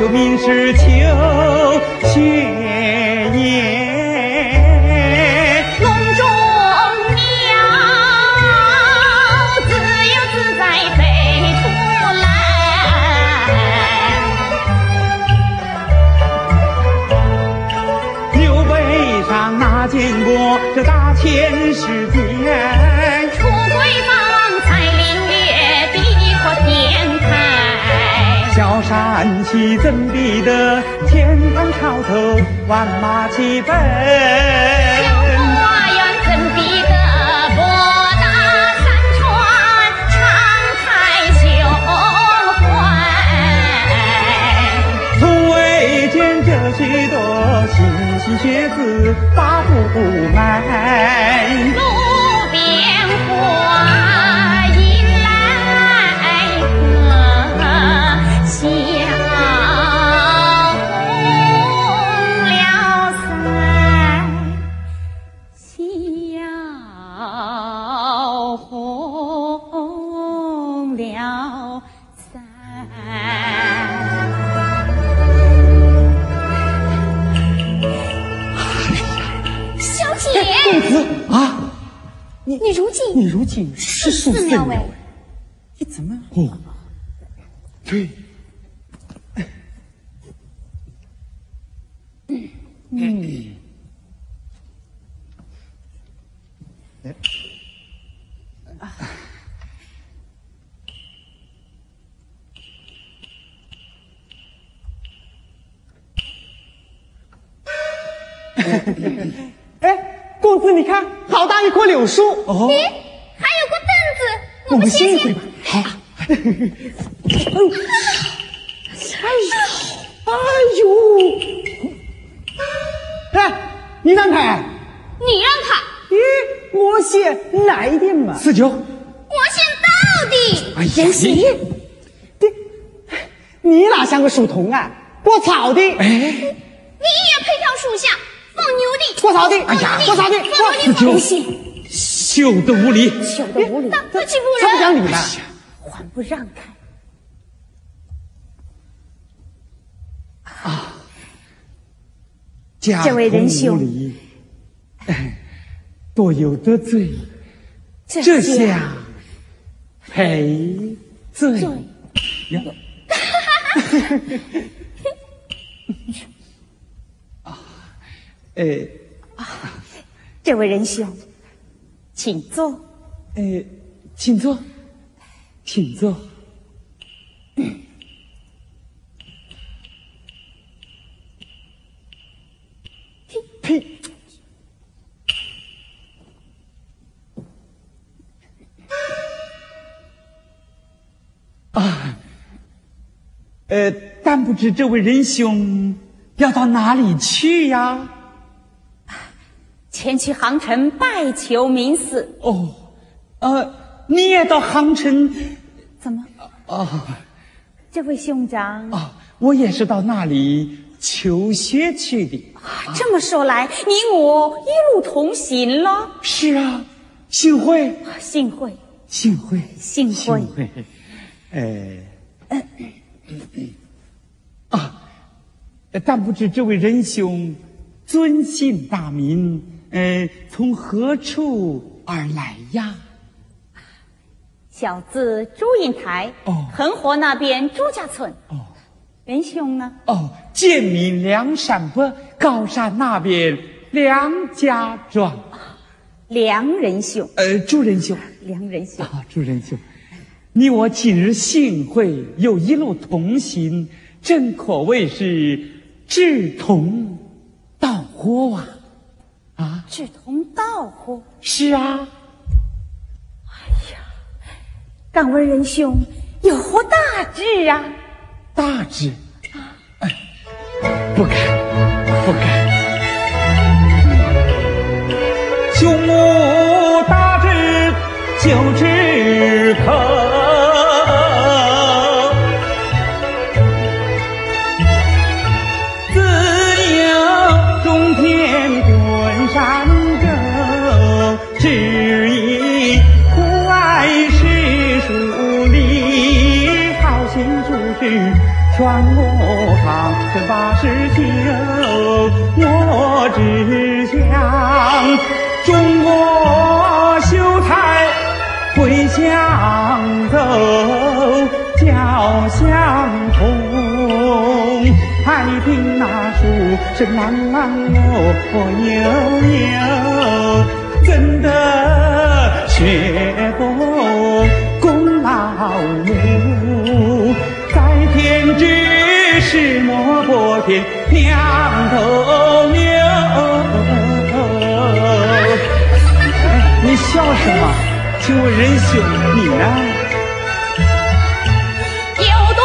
求民事求情。山西怎比得天堂潮头，万马齐奔？小花园怎比得博大山川，敞开胸怀？从未见这许多莘莘学子把不卖。你如今是数岁了喂了，你怎么？哦，对，嗯，哎，公子，你看，好大一棵柳树。哦。咦，还有个凳子，我们先歇一会吧。好。哎呦，哎呦，哎，你让开，你让他，咦，我先来一点嘛。四九，我先到底。哎呀，你，对，你哪像个书童啊？过草的，哎，你也配跳树下放牛的？过草的，哎呀，过草的，放牛的放四九，休得无礼，羞得无礼，大不讲仁。理呢。还不让开。家这位仁童兄。无礼，哎，多有得罪，这这下下赔罪呀。啊，呃这位仁兄，请坐。呃，请坐，请坐。呸！啊，呃，但不知这位仁兄要到哪里去呀？前去杭城拜求名寺。哦，呃，你也到杭城怎么？啊？这位兄长，啊，我也是到那里求学去的。啊这么说来，你我一路同行了。是啊，幸会，幸会，幸会，幸会幸会。哎，啊，但不知这位仁兄尊姓大名？呃，从何处而来呀？小字朱印台。哦恒河那边朱家村。哦仁兄呢？哦，建民梁山伯，高山那边梁家庄。梁仁兄，呃，朱仁兄。梁仁兄，啊，朱仁兄，你我今日幸会，又一路同行，真可谓是志同道合啊！啊，志同道合。是啊，哎呀敢问仁兄有何大志啊？大志，哎，不敢，不敢。兄母大志就只我扛，这八十九，我只想中国秀才会相走，脚相同。还听那书是朗朗哦悠悠，真的学过之时莫过天两头牛。你笑什么？请问仁兄，你呢？有多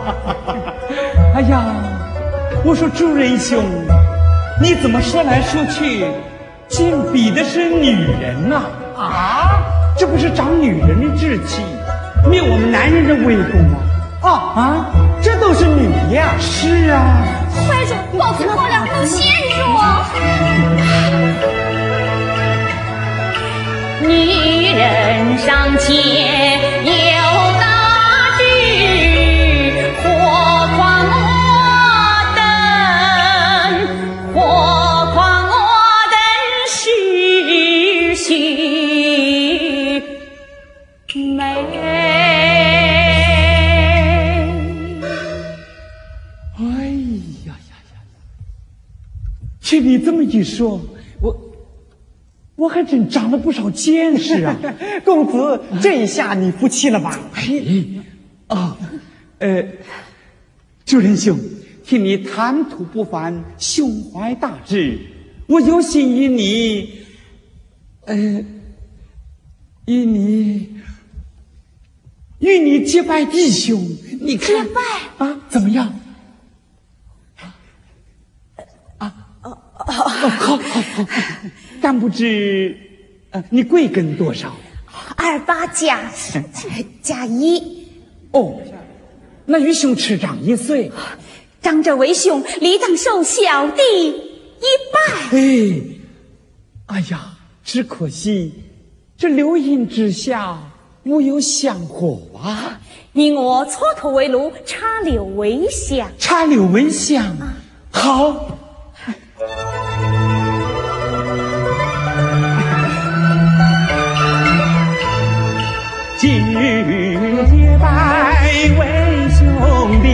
哎呀，我说朱仁兄，你怎么说来说去，竟比的是女人呐、啊？这不是长女人的志气，灭我们男人的威风吗？啊啊，这都是你呀！是啊，快说，报错了，不先说。女人尚且有这么一说，我我还真长了不少见识啊。公子，这一下你服气了吧？嘿，啊，呃，主人兄，听你谈吐不凡，胸怀大志，我有心与你，呃，与你，与你结拜弟兄。你看，结拜啊，怎么样？啊，哦，好，好，好，但不知，呃，你贵庚多少？二八加加一，哦，那与兄持长一岁。长者为兄，理当受小弟一拜。哎，哎呀，只可惜这流萤之下无有香火啊！你我蹉跎为炉，插柳为香。插柳为香，好。今日结拜为兄弟，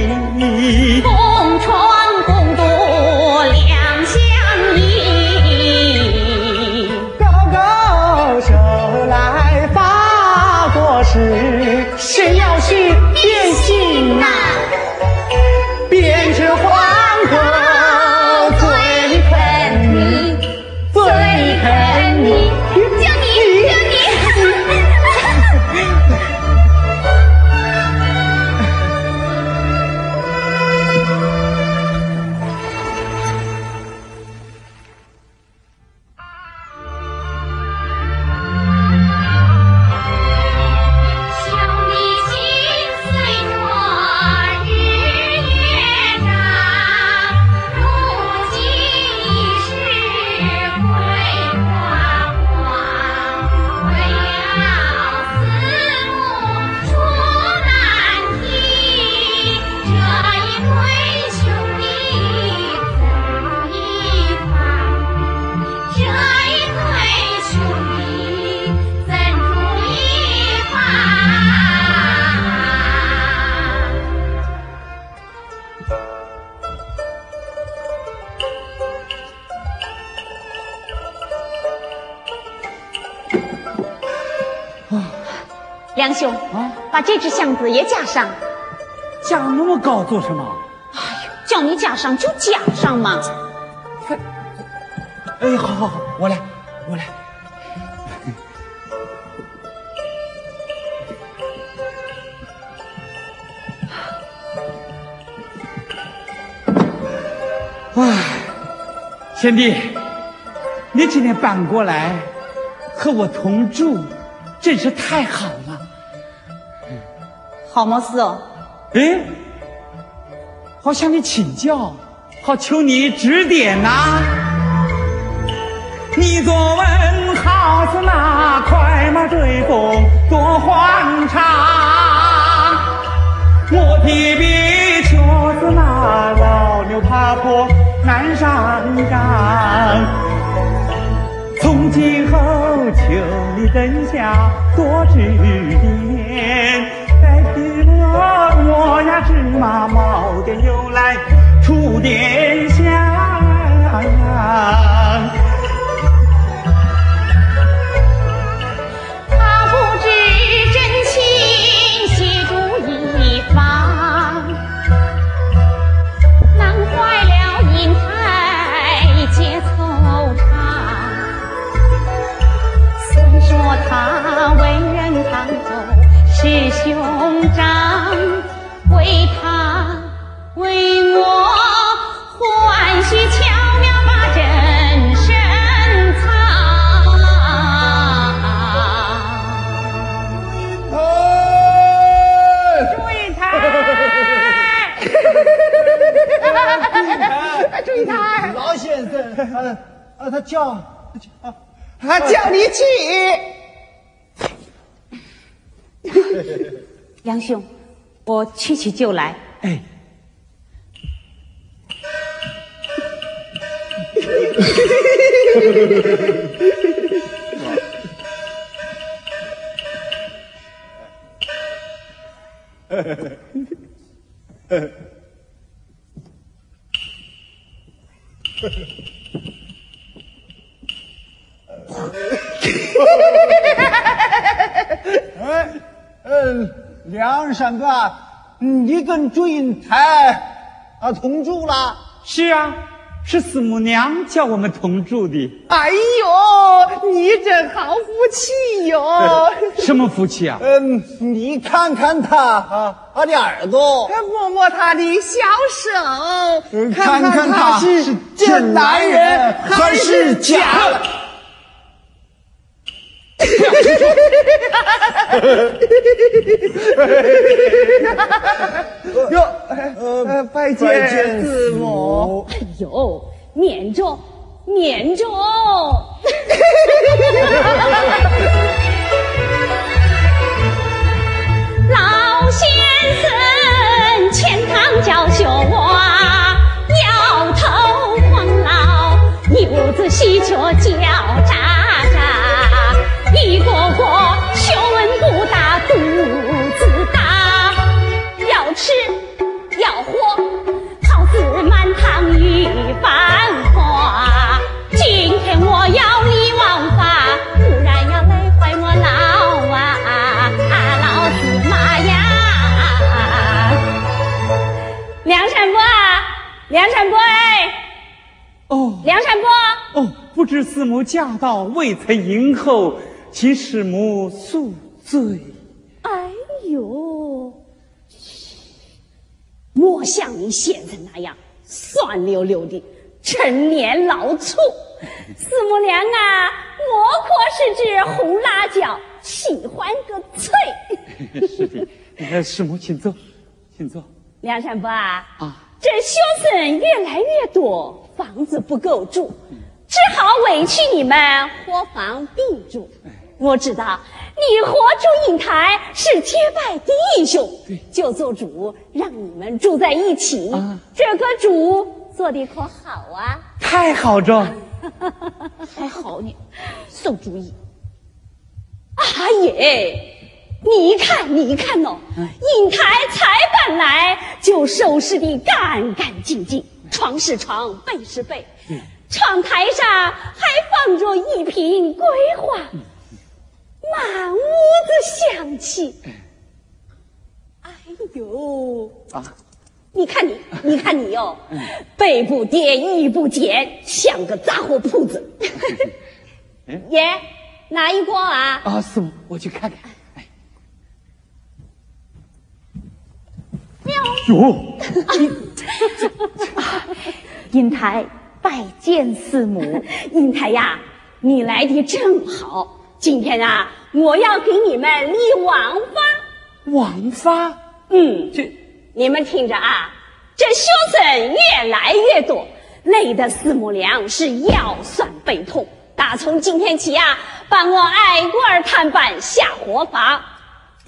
这只箱子也架上。架那么高做什么？哎呦叫你架上就架上嘛。哎，好好好，我来，我来。哎，贤弟，你今天搬过来和我同住，真是太好了。好么事哦？哎，好向你请教，好求你指点呐、你作文好似那快马追风多欢畅，我提笔却似那老牛爬坡难上岗。从今后，求你灯下多指就来。啊同住了？是啊，是司母娘叫我们同住的。哎呦，你这好福气哟！什么福气啊？嗯，你看看他啊，他的耳朵，摸摸他的小手，嗯看看他是真男人还是假的？哟，呃，拜见师母。哎呦，撵着，撵着！老先生钱塘教学我摇头晃脑，牛子喜鹊叫喳喳，一个个学问不大，肚子大，要吃要喝，好似满堂鱼繁花。今天我要你王法，不然要累坏我老啊啊老司马呀！梁山伯啊，梁山伯哎，哦梁山伯。哦，不知四母驾到，未曾迎候，请师母宿醉。哎呦，莫像你现在那样酸溜溜的，陈年老醋。四母娘啊，我可是只红辣椒，喜欢个脆。是的，呃，师母请坐，请坐。梁山伯啊，啊这学生越来越多，房子不够住，只好委屈你们伙房并住。我知道你和祝英台是结拜弟兄，就做主让你们住在一起。啊这个主做的可好啊？太好着，还好呢，馊主意。阿爷，你看，你看哦，英台才搬来就收拾的干干净净，床是床，被是被，窗台上还放着一瓶桂花。满屋子香气。哎呦啊，你看你，你看你哟，背不颠，衣不减，像个杂货铺子。爷，哪一锅啊？啊，师傅，我去看看。哎，哟，英台拜见四母，英台呀，你来的正好。今天啊，我要给你们立王法。王法？嗯，这你们听着啊，这学生越来越多，累得四母娘是腰酸背痛。打从今天起啊，把我挨个儿探班下火房，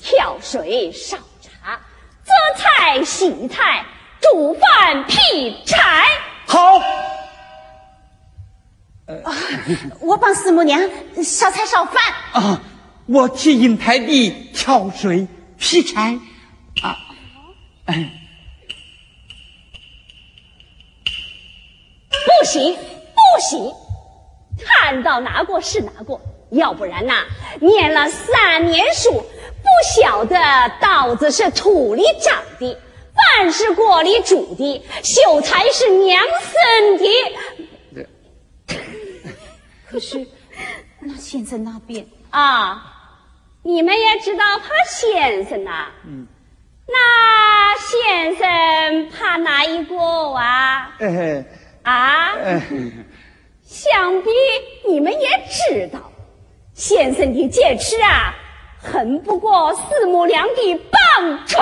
挑水烧茶，择菜洗菜，煮饭劈柴。好，我帮师母娘烧菜烧饭。啊，我去引台地挑水劈柴。啊，哎，不行，不行，看到哪过是哪过，要不然呐，念了三年书，不晓得稻子是土里长的，饭是锅里煮的，秀才是娘生的。可是，那先生那边啊，你们也知道怕先生呐、嗯，那先生怕哪一个啊？哎，啊？哎，想必你们也知道，先生的戒尺啊，横不过四母娘的棒槌。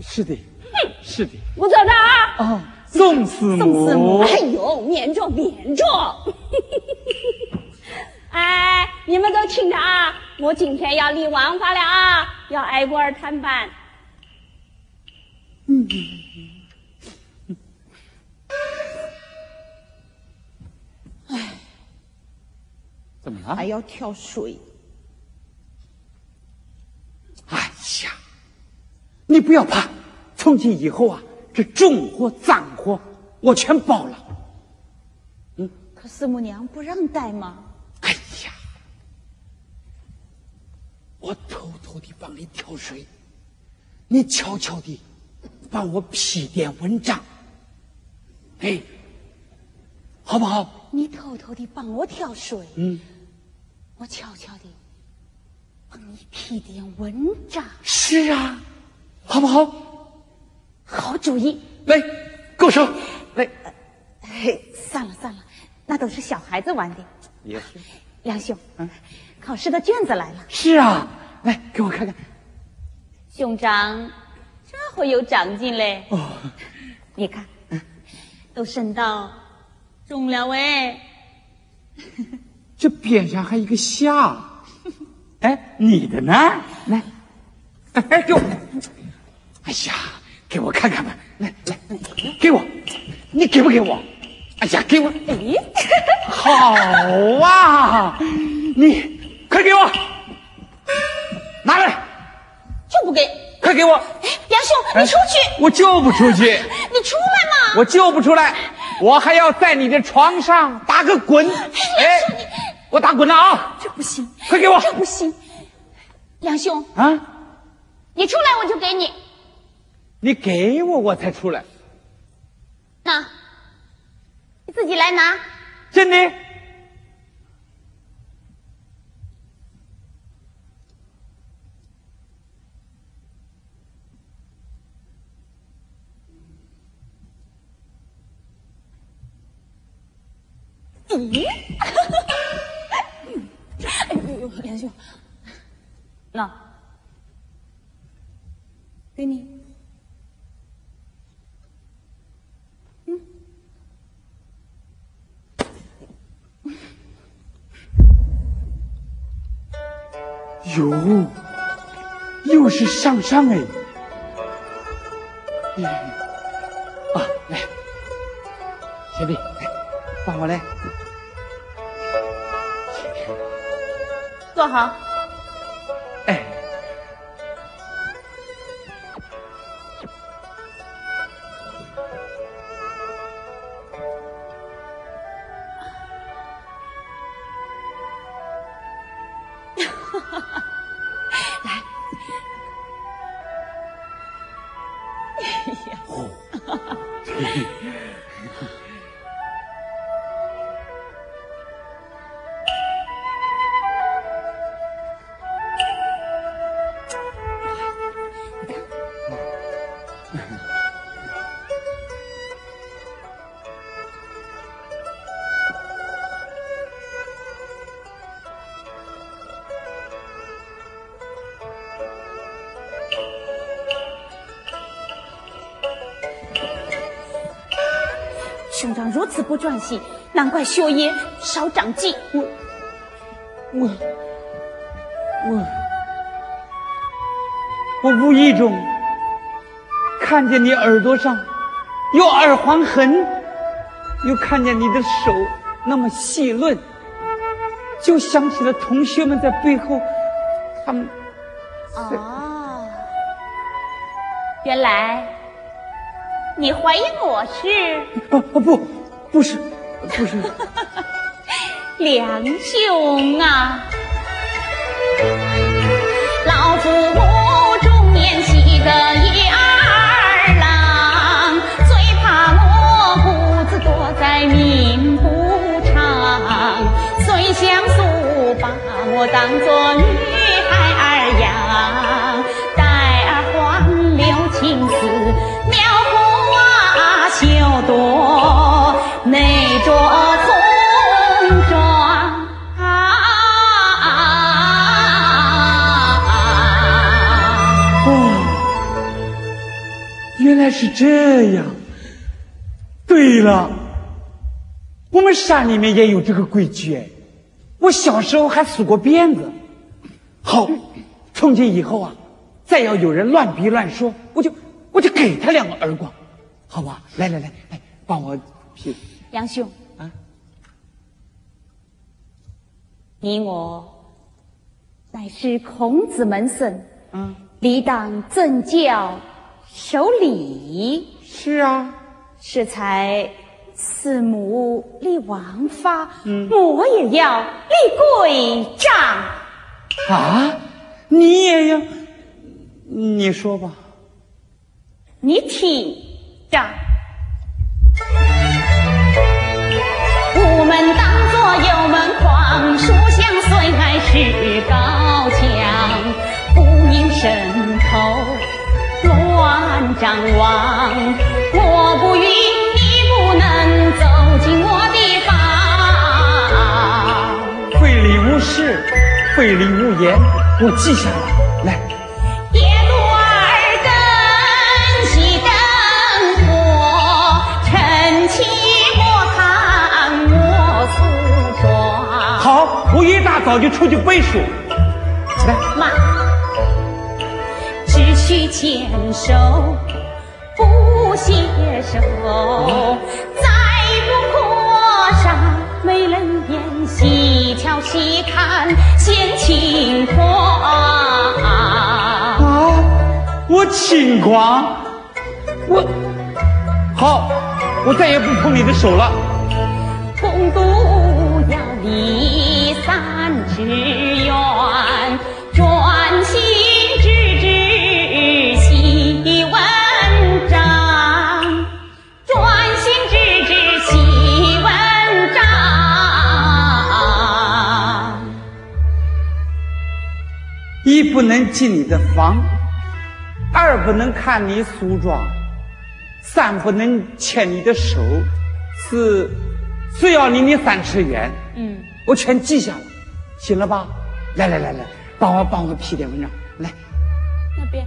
是的，哼是的。我走着啊！啊，宋师宋师母，母，哎呦，免着免着。哎，你们都听着啊！我今天要立王法了啊，要挨个儿探班。怎么了？还要跳水，哎呀，你不要怕，从今以后啊，这重活脏活我全包了。嗯可师母娘不让带吗？哎呀，我偷偷的帮你挑水，你悄悄的帮我批点文章，哎，好不好？你偷偷的帮我挑水，嗯，我悄悄的帮你批点文章。是啊，好不好？好主意。来，够手，来，嘿，算了算了，那都是小孩子玩的。也是，梁兄，嗯考试的卷子来了，是啊，来给我看看。兄长这回有长进嘞。哦，你看，都升到中了喂。这边上还有一个下，哎，你的呢？来，哎哎，给我，哎呀，给我看看吧，来来，给我，你给不给我？哎呀，给我，哎，好啊，你快给我，拿来，就不给。快给我，哎，梁兄，你出去，我就不出去，你出来嘛。我就不出来，我还要在你的床上打个滚，哎，我打滚了啊，这不行，快给我这不行。梁兄，啊！你出来我就给你。你给我，我才出来。那，你自己来拿。真的？咦？哎呦，梁兄，那给你。哟，又是上上哎！哎啊，来，小弟，来，帮我来。坐好。不专心，难怪学业少长进。我我我我无意中看见你耳朵上有耳环痕，又看见你的手那么细嫩，就想起了同学们在背后，他们哦，原来你怀疑我是啊啊不不是不是，梁兄啊！老夫中年喜得一二郎，最怕我孤子躲在命不长，虽相诉把我当作来是这样。对了，我们山里面也有这个规矩哎，我小时候还数过鞭子。好，从今以后啊，再要有人乱逼乱说，我就我就给他两个耳光，好吧？来来来来，帮我批。杨兄啊，你我乃是孔子门生，嗯，理当正教守礼，是啊，是才四母立王法，我也要立规章。啊，你也要，你说吧。你听着，午门当作有门框，书香虽爱是高墙，不应伸头乱张望。我不允你不能走进我的房。会礼无事，会礼无言，我记下来。来，夜多儿灯熄灯火，晨起莫看我梳妆。好，我一大早就出去背书。来，妈，只需牵手不携手，再不阔上美人眼，细瞧细看显轻狂。啊，我轻狂，我好，我再也不碰你的手了。共度要离散之缘，不能进你的房，二不能看你梳妆，三不能牵你的手，四四要离你三尺远。嗯，我全记下了，行了吧？来来来来，帮我帮我批点文章，来。那边。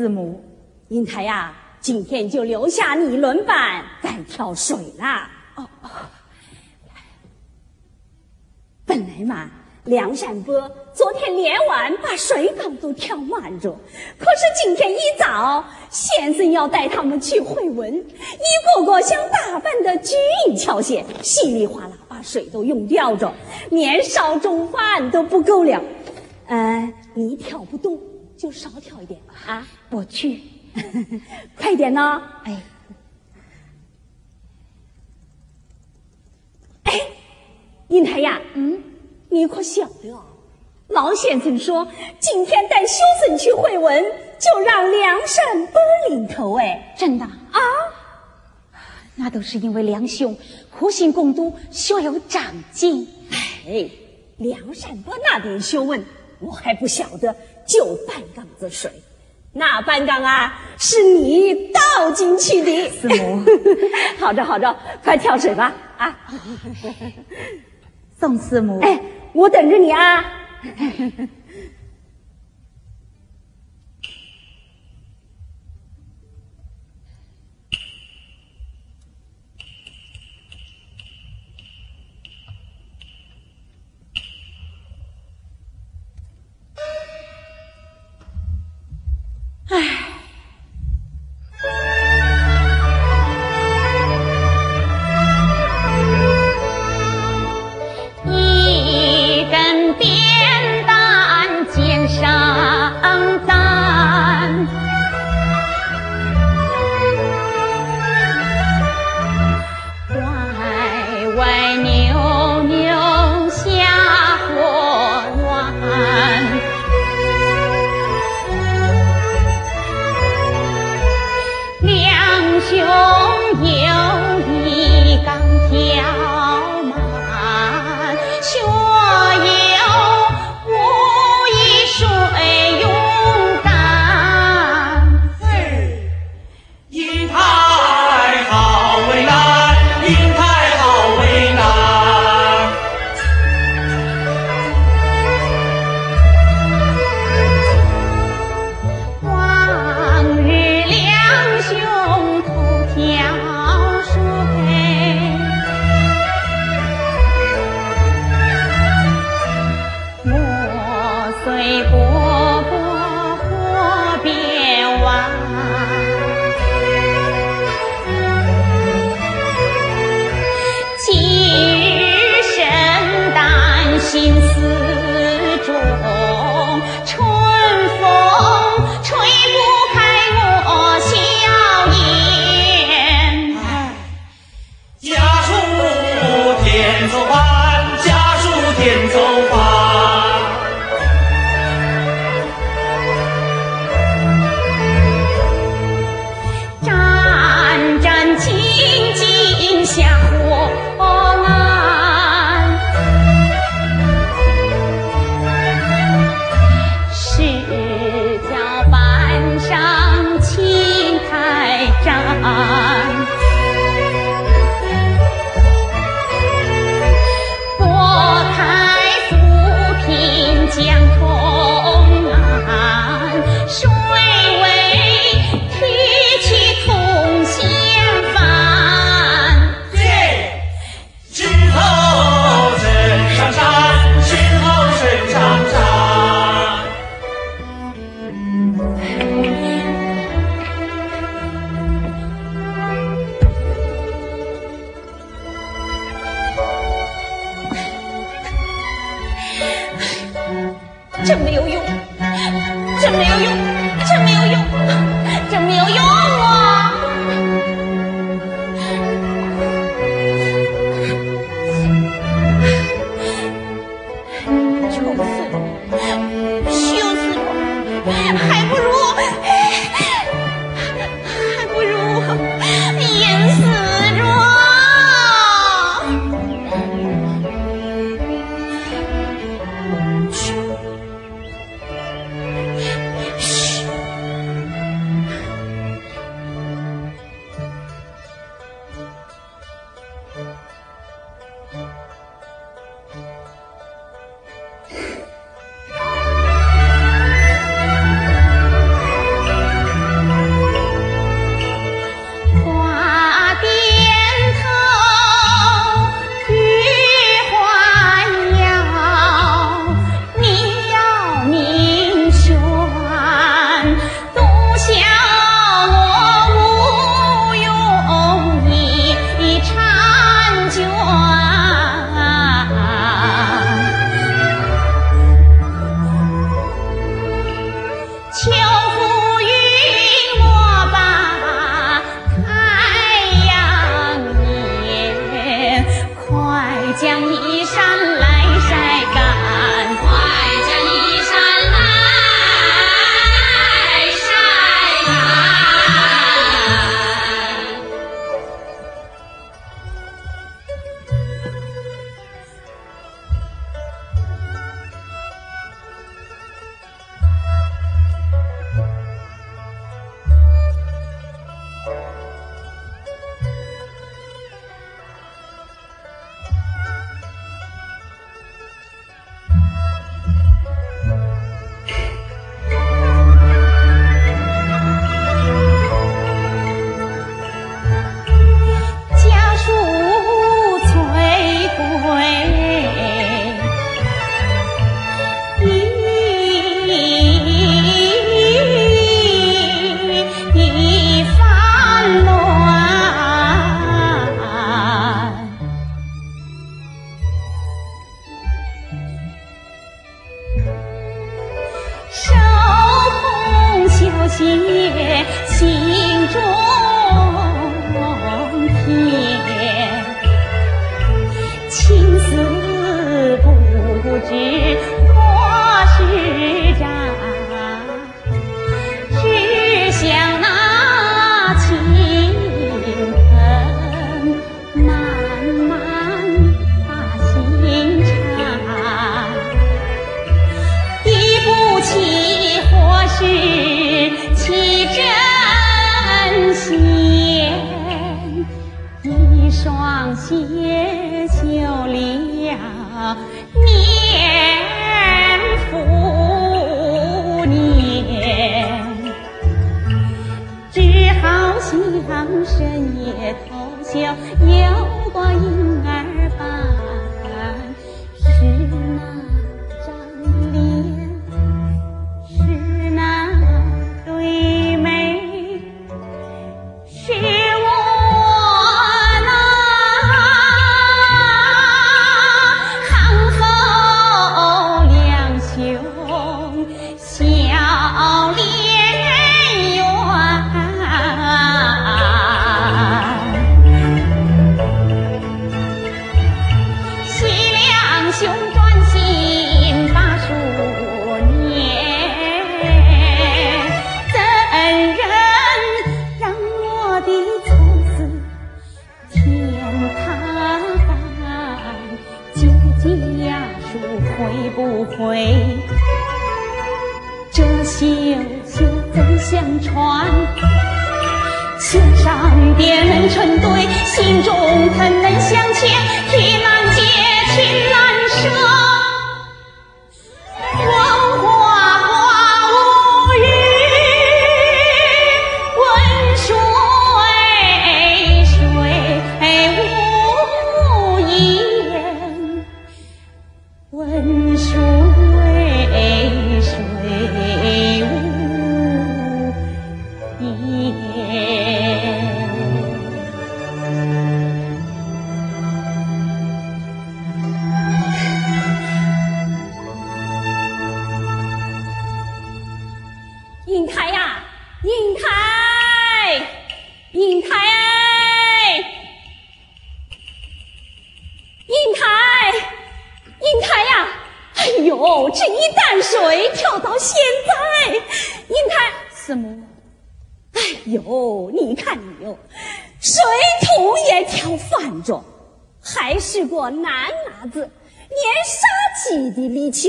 见师母。英台呀，今天就留下你轮班，再挑水啦。哦哦，本来嘛，梁山伯昨天连晚把水缸都挑满着，可是今天一早，先生要带他们去会文，一个个像打扮的巨婴乔些，稀里哗啦把水都用掉着，连少中饭都不够了。呃，你挑不动，就少挑一点吧。啊，我去。快点呢！哎，哎，英台呀，嗯，你可晓得？老先生说今天带修生去会文，就让梁山伯领头。哎，真的啊？那都是因为梁兄苦心共读，学有长进。哎，梁山伯那点学问，我还不晓得，就半缸子水。那半缸啊，是你倒进去的，四母。好着好着，快跳水吧啊！宋四母，哎，我等着你啊。唉。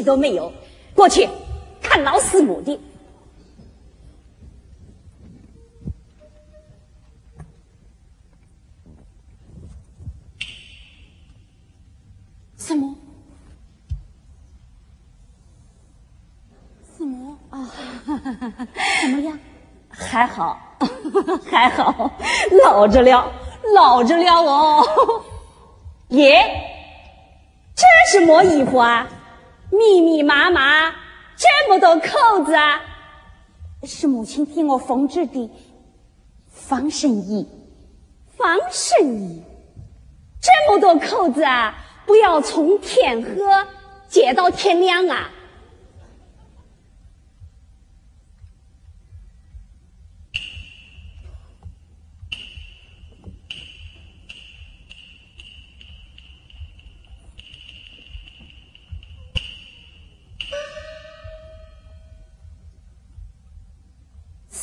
气都没有。过去看老师母的。什么？什么啊？怎么样？还好，还好，老着了，老着了哦。耶，这是么衣服啊？密密麻麻，这么多扣子啊？是母亲替我缝制的防身衣，防身衣。这么多扣子啊！不要从天黑解到天亮啊！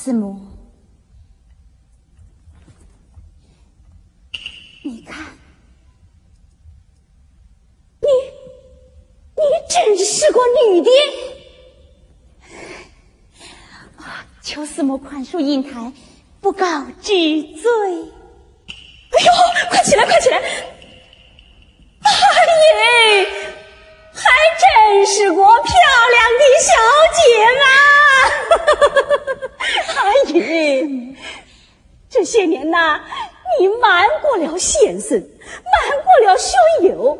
字母，你看。你，你真是个女的！求师母宽恕英台，不告之罪。哎呦，快起来，快起来！哎耶，还真是个漂亮的小姐嘛！哎耶，这些年呐，你瞒过了先生，瞒过了兄友。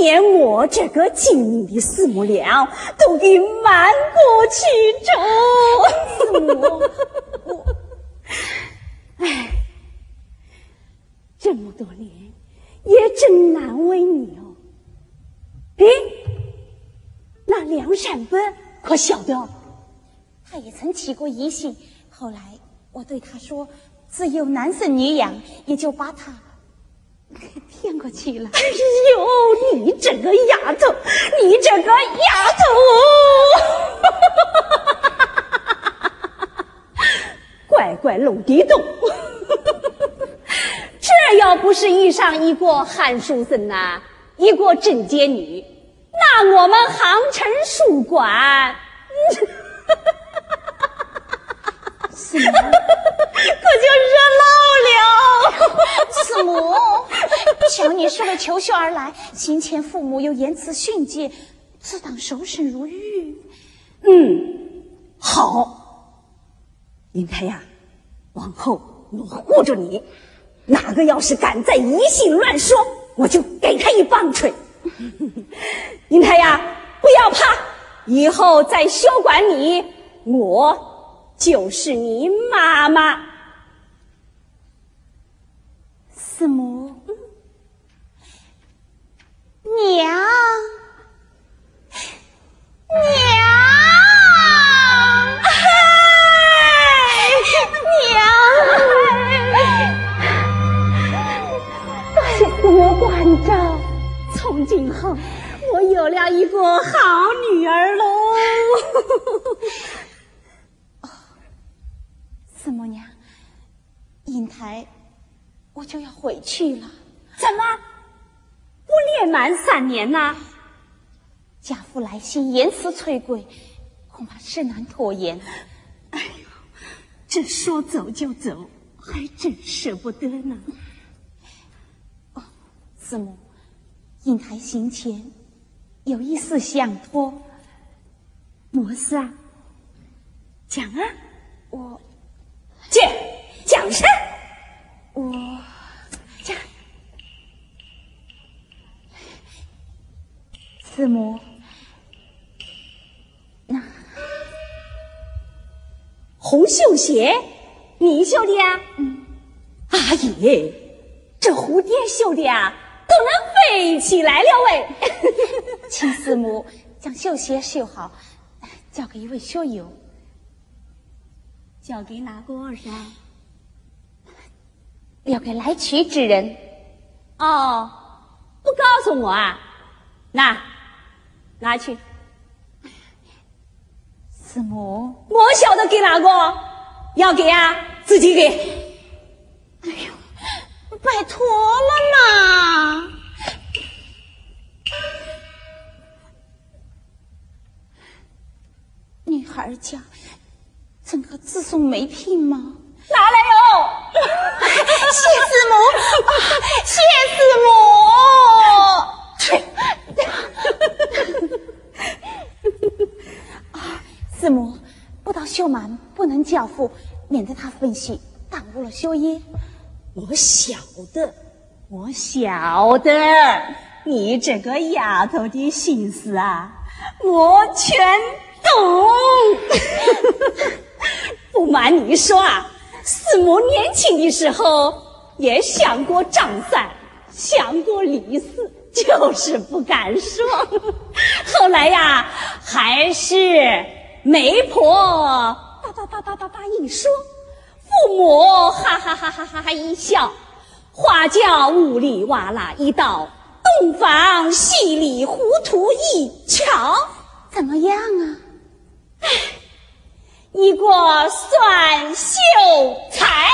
连我这个精明的四母娘都给瞒过去着，四母，我，哎，这么多年也真难为你哦。哎，那梁山伯可晓得？他也曾起过疑心，后来我对他说，自有男生女养，也就把他。骗过去了。哎呦，你这个丫头，你这个丫头，乖乖弄地洞。这要不是遇上一个汉书生呐、一个贞洁女，那我们杭城书馆，是吗？可就热闹了。师母，求学而来，先前父母又言辞训诫，自当守身如玉。嗯，好，英台呀，往后我护着你，哪个要是敢再疑心乱说，我就给他一棒槌。英台呀，不要怕，以后再休管你，我就是你妈妈。四母，娘，娘，哎，谢四母关照，从今后我有了一个好女儿喽。四母娘，英台，我就要回去了。怎么不年满三年呐？家父来信言辞催归，恐怕是难拖延。哎呦，这说走就走，还真舍不得呢。哦四母，英台行前有一事相托，么事啊？讲啊，我讲讲啥？我讲。四母，那红绣鞋，你绣的呀？嗯。阿姨，这蝴蝶绣的呀，都能飞起来了喂！请四母将绣鞋绣好，交给一位学友。交给哪个噻？要给来取之人。哦，不告诉我啊？那，拿去。师母，我晓得给哪个，要给啊，自己给。哎呦，拜托了嘛！女孩家怎个自送媒聘吗？拿来哟！谢四母，谢四母。啊，四母，不到绣满不能教父，免得他分析耽误了修业。我晓得，我晓得，你这个丫头的心思啊，我全懂。不瞒你说啊，四母年轻的时候也想过张三，想过李四，就是不敢说。后来呀，还是媒婆叭叭叭叭叭叭一说，父母哈哈哈哈哈哈一笑，花轿呜里哇啦一道，洞房稀里糊涂一瞧，怎么样啊？一个算秀才。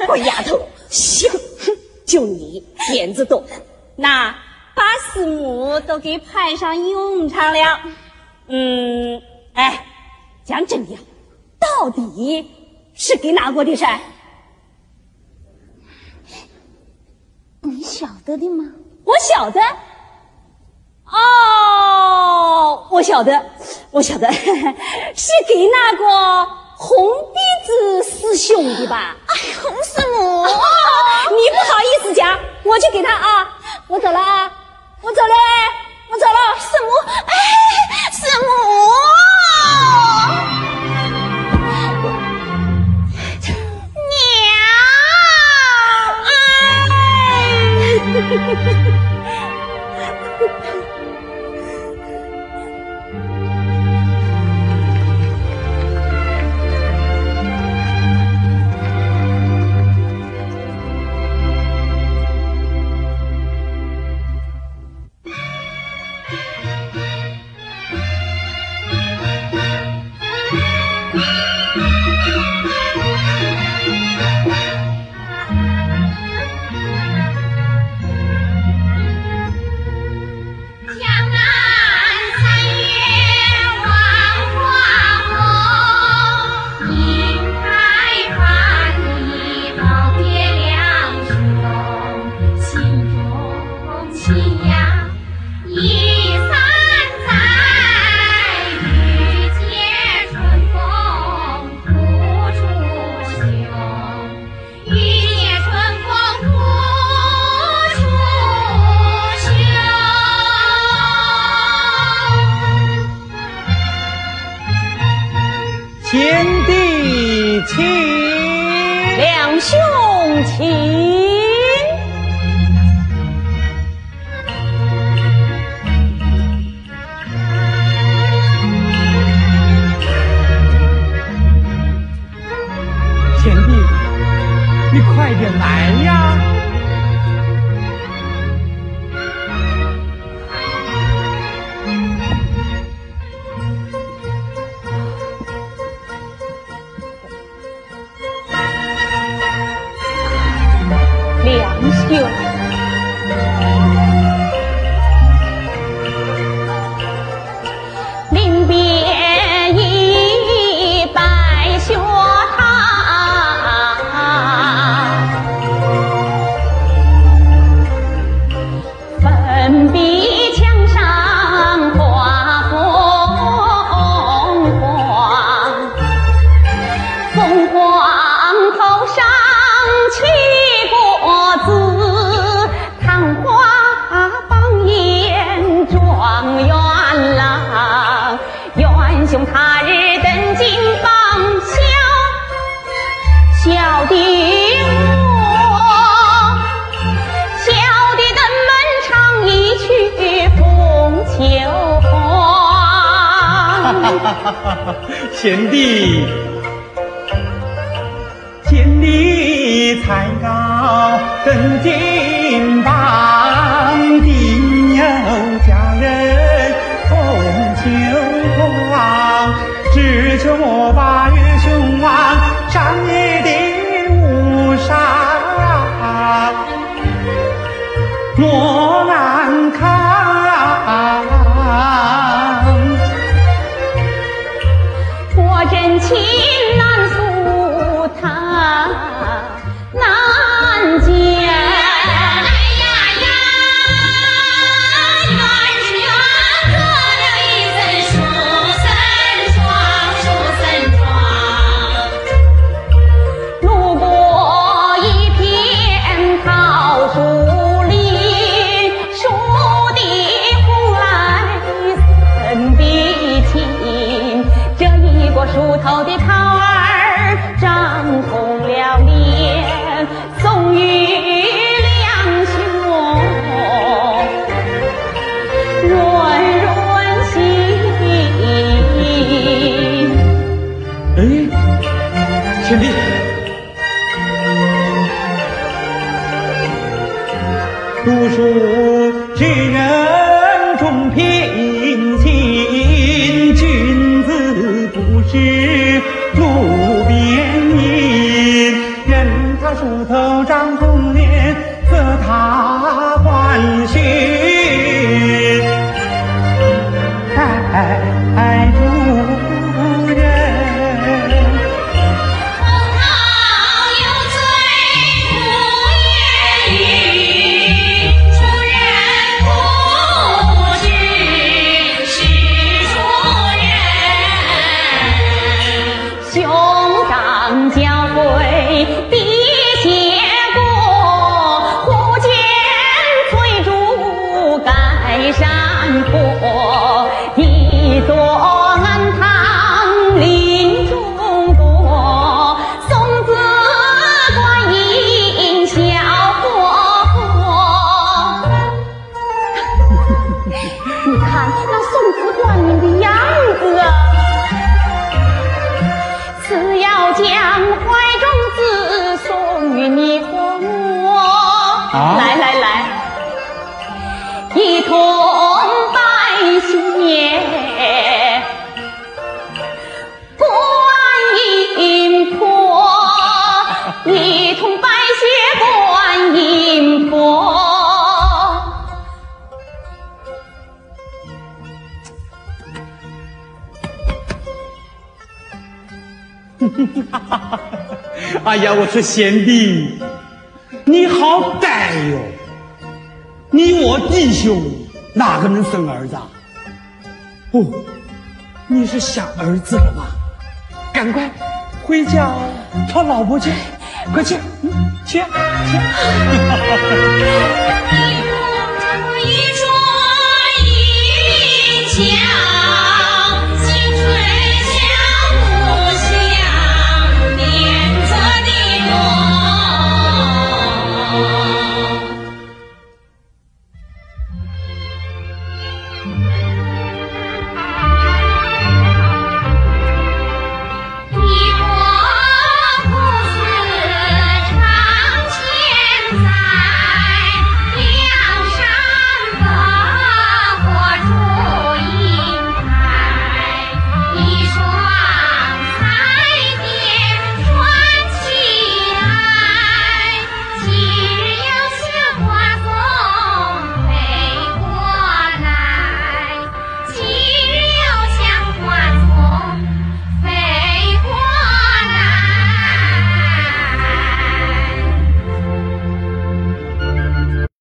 鬼丫头，行，就你点子多，那把四母都给派上用场了。嗯，哎，讲真的，到底是给哪国的噻？你晓得的吗？我晓得。哦，我晓得，我晓得，是给那个红鼻子师兄的吧？哎，红师母，你不好意思讲，我去给他啊！我走了啊！我走了，我走了，师母，哎，师母，娘，哎。贤弟，贤弟，才高登京。哎呀我说贤弟你好歹哟你我弟兄哪个能生儿子哦不你是想儿子了吗？赶快回家讨老婆去快去嗯去去